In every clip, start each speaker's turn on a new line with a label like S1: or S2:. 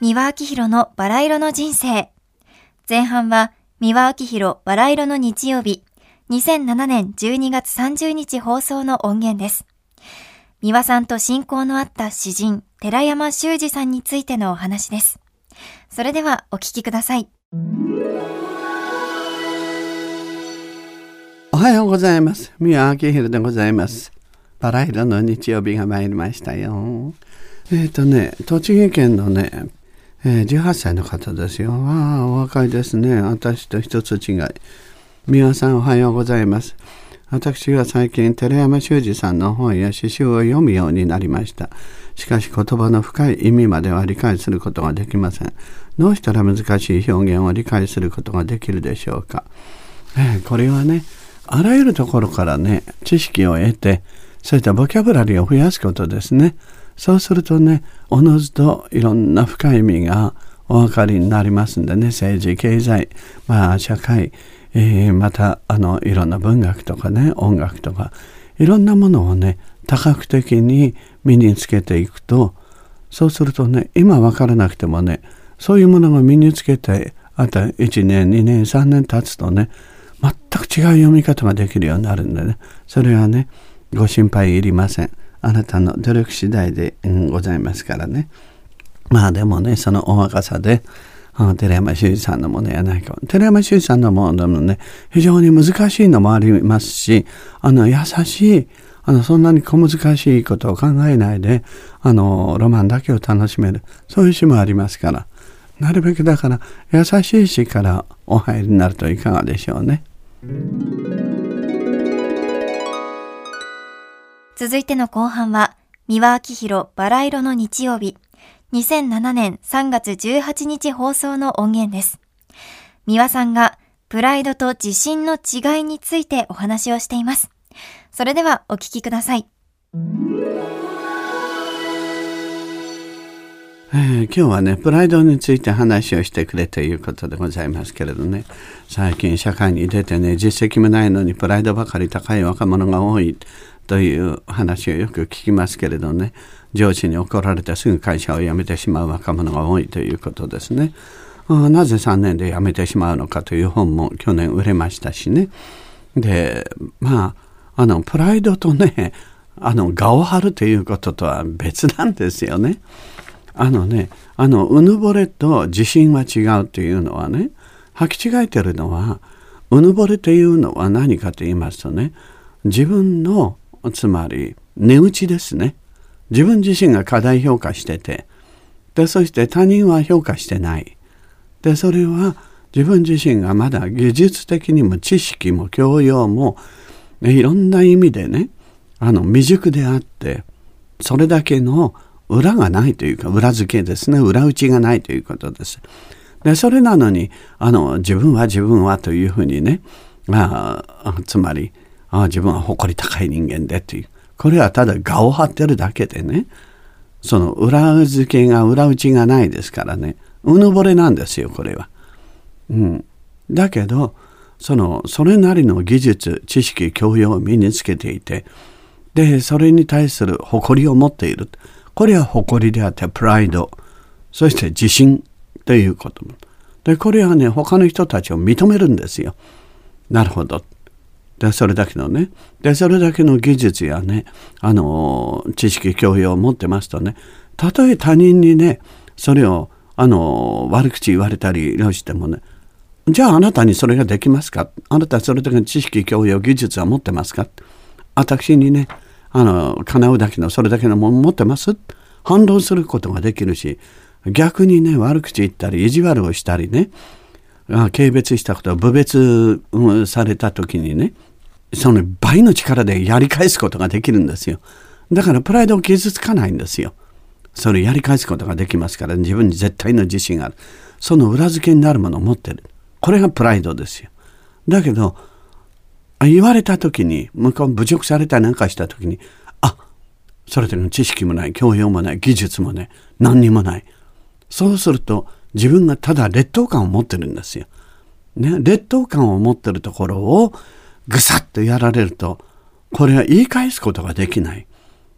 S1: 三輪明宏のバラ色の人生。前半は三輪明宏バラ色の日曜日、2007年12月30日放送の音源です。三輪さんと親交のあった詩人、寺山修司さんについてのお話です。それではお聞きください。
S2: おはようございます。宮明宏でございます。バラ色の日曜日が参りましたよ。えっ、とね、栃木県のね、えー18歳の方ですよ。ああ、お若いですね。私と一つ違い。宮さんおはようございます。私は最近、寺山修司さんの本や詩集を読むようになりました。しかし言葉の深い意味までは理解することができません。どうしたら難しい表現を理解することができるでしょうか。えーこれはねあらゆるところからね知識を得てそういったボキャブラリーを増やすことですねそうするとねおのずといろんな深い意味がお分かりになりますんでね政治経済まあ社会、えーまたあのいろんな文学とかね音楽とかいろんなものをね多角的に身につけていくとそうするとね今分からなくてもねそういうものが身につけてあと1年2年3年経つとね全く違う読み方ができるようになるんでねそれはねご心配いりません。あなたの努力次第で、ございますからね。まあでもねそのお若さで寺山修司さんのものやないか。寺山修司さんのものもね非常に難しいのもありますしあの優しいあのそんなに小難しいことを考えないであのロマンだけを楽しめるそういう詩もありますから。なるべくだから優しい詩からお入りになるといかがでしょうね。
S1: 続いての後半は、三輪明宏バラ色の日曜日、2007年3月18日放送の音源です。三輪さんが、プライドと自信の違いについてお話をしています。それではお聞きください。
S2: えー今日はねプライドについて話をしてくれということでございますけれどね最近社会に出てね実績もないのにプライドばかり高い若者が多いという話をよく聞きますけれどね上司に怒られてすぐ会社を辞めてしまう若者が多いということですね。なぜ3年で辞めてしまうのかという本も去年売れましたしねでまああのプライドとねあの我を張るということとは別なんですよね。あのね、あの、うぬぼれと自信は違うというのはね、履き違えてるのは、うぬぼれというのは何かと言いますとね、自分の、つまり、値打ちですね。自分自身が過大評価してて、で、そして他人は評価してない。で、それは自分自身がまだ技術的にも知識も教養も、いろんな意味でね、あの、未熟であって、それだけの裏がないというか裏付けですね裏打ちがないということです。でそれなのにあの自分は自分はというふうにねああつまりああ自分は誇り高い人間でという。これはただ我を張ってるだけでね。その裏付けが裏打ちがないですからね。うぬぼれなんですよこれは。うん、だけどそのそれなりの技術知識教養を身につけていてでそれに対する誇りを持っている。これは誇りであってプライド。そして自信ということでこれはね他の人たちを認めるんですよ。なるほど。でそれだけのね。でそれだけの技術やねあの知識教養を持ってますとね。たとえ他人にねそれをあの悪口言われたりしてもねじゃああなたにそれができますか？あなたそれだけの知識教養技術は持ってますか？私にねあの叶うだけのそれだけのもの持ってます？反論することができるし逆にね悪口言ったり意地悪をしたりね軽蔑したことを侮蔑された時にねその倍の力でやり返すことができるんですよ。だからプライドを傷つかないんですよ。それやり返すことができますから自分に絶対の自信がある。その裏付けになるものを持ってる。これがプライドですよ。だけど、言われた時に、向こう侮辱されたりなんかした時に、あ、それだけの知識もない、教養もない、技術もない、何にもない。そうすると、自分がただ劣等感を持ってるんですよ。ね、劣等感を持ってるところをぐさっとやられると、これは言い返すことができない。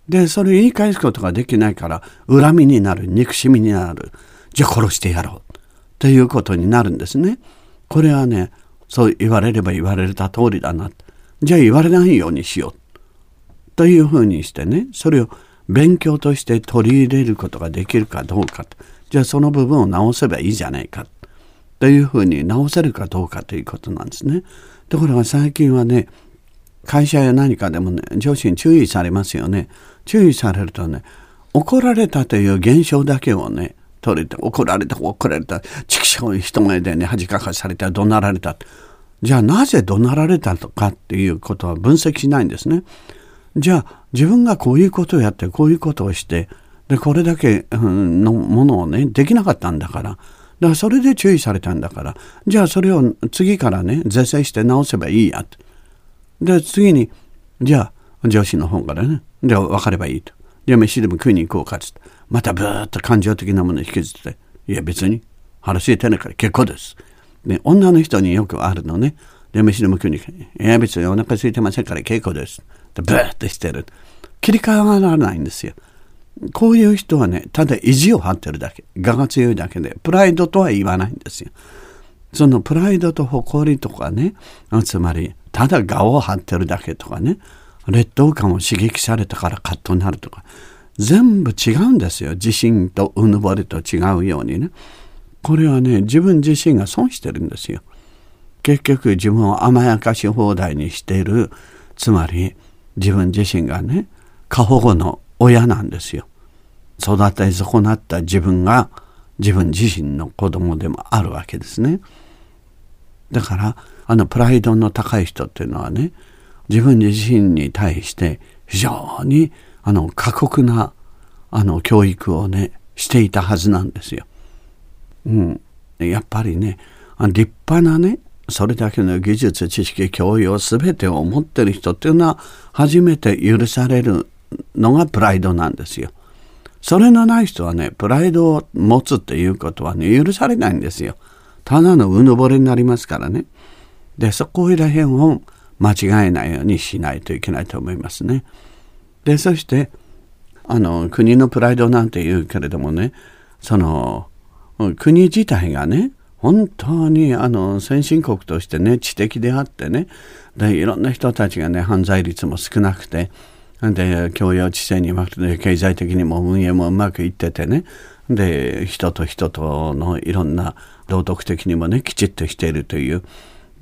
S2: で、それを言い返すことができないから、恨みになる、憎しみになる。じゃあ殺してやろう。ということになるんですね。これはね、そう言われれば言われた通りだな。じゃあ言われないようにしよう。というふうにしてね、それを勉強として取り入れることができるかどうか。じゃあその部分を直せばいいじゃないか。というふうに直せるかどうかということなんですね。ところが最近はね、会社や何かでもね、上司に注意されますよね。注意されるとね、怒られたという現象だけをね、取れて、怒られた、怒られた、畜生人前でね、恥かかされた、怒鳴られた。じゃあなぜ怒鳴られたのかっていうことは分析しないんですね。じゃあ自分がこういうことをやってこういうことをしてでこれだけのものをねできなかったんだからだからそれで注意されたんだからじゃあそれを次からね是正して直せばいいやと。で次にじゃあ上司の方からねで分かればいいと。じゃあ飯でも食いに行こうかつってまたブーッと感情的なものを引きずっていや別に腹空いてないから結構です。で女の人によくあるのね。で飯でも食いに行く。いや別にお腹空いてませんから結構です。でブーッとしてる。切り替わらないんですよ。こういう人はね、ただ意地を張ってるだけ。我が強いだけで、プライドとは言わないんですよ。そのプライドと誇りとかね、つまり、ただ我を張ってるだけとかね、劣等感を刺激されたからカットになるとか、全部違うんですよ。自信とうぬぼれと違うようにね。これはね、自分自身が損してるんですよ。結局自分を甘やかし放題にしている、つまり自分自身がね、過保護の親なんですよ。育て損なった自分が自分自身の子供でもあるわけですね。だからあのプライドの高い人っていうのはね自分自身に対して非常にあの過酷なあの教育をねしていたはずなんですよ。うん、やっぱりね立派なねそれだけの技術知識教養全てを持ってる人っていうのは初めて許されるのがプライドなんですよ。それのない人はねプライドを持つっていうことはね許されないんですよ。ただのうぬぼれになりますからね。でそこら辺を間違えないようにしないといけないと思いますね。でそしてあの国のプライドなんて言うけれどもねその国自体がね本当にあの先進国としてね知的であってねでいろんな人たちがね犯罪率も少なくてで教養知性にうまくて経済的にも運営もうまくいっててね。で人と人とのいろんな道徳的にもねきちっとしているという。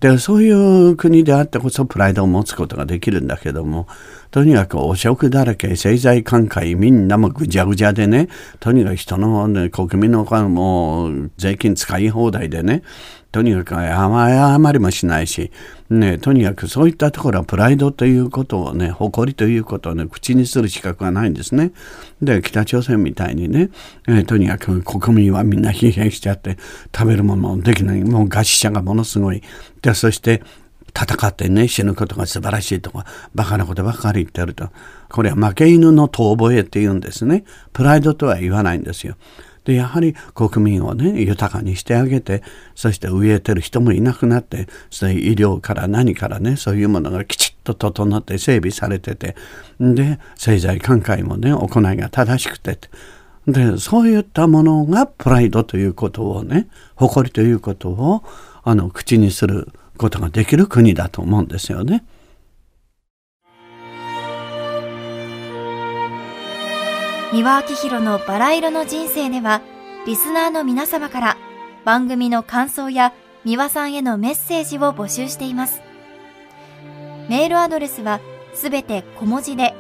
S2: でそういう国であってこそプライドを持つことができるんだけどもとにかく汚職だらけ政財寛解みんなもぐじゃぐじゃでねとにかく人の、ね、国民のもう税金使い放題でねとにかく謝りもしないし、ね、とにかくそういったところはプライドということをね、誇りということをね、口にする資格がないんですね。で、北朝鮮みたいにね、えー、とにかく国民はみんな疲弊しちゃって、食べるものもできない、もう餓死者がものすごい。で、そして、戦ってね、死ぬことが素晴らしいとか、バカなことばかり言ってると。これは負け犬の遠吠えって言うんですね。プライドとは言わないんですよ。でやはり国民をね豊かにしてあげてそして飢えてる人もいなくなってそれ医療から何からねそういうものがきちっと整って整備されててで政財寛解もね行いが正しくてでそういったものがプライドということをね誇りということをあの口にすることができる国だと思うんですよね。
S1: 三輪明宏のバラ色の人生では、リスナーの皆様から番組の感想や三輪さんへのメッセージを募集しています。メールアドレスはすべて小文字で、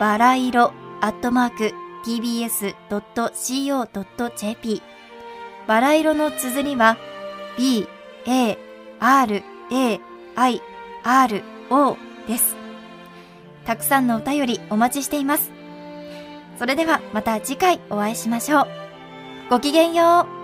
S1: バラ色アットマーク tbs.co.jp バラ色の綴りは b, a, r, a, i, r, o です。たくさんのお便りお待ちしています。それではまた次回お会いしましょう。ごきげんよう。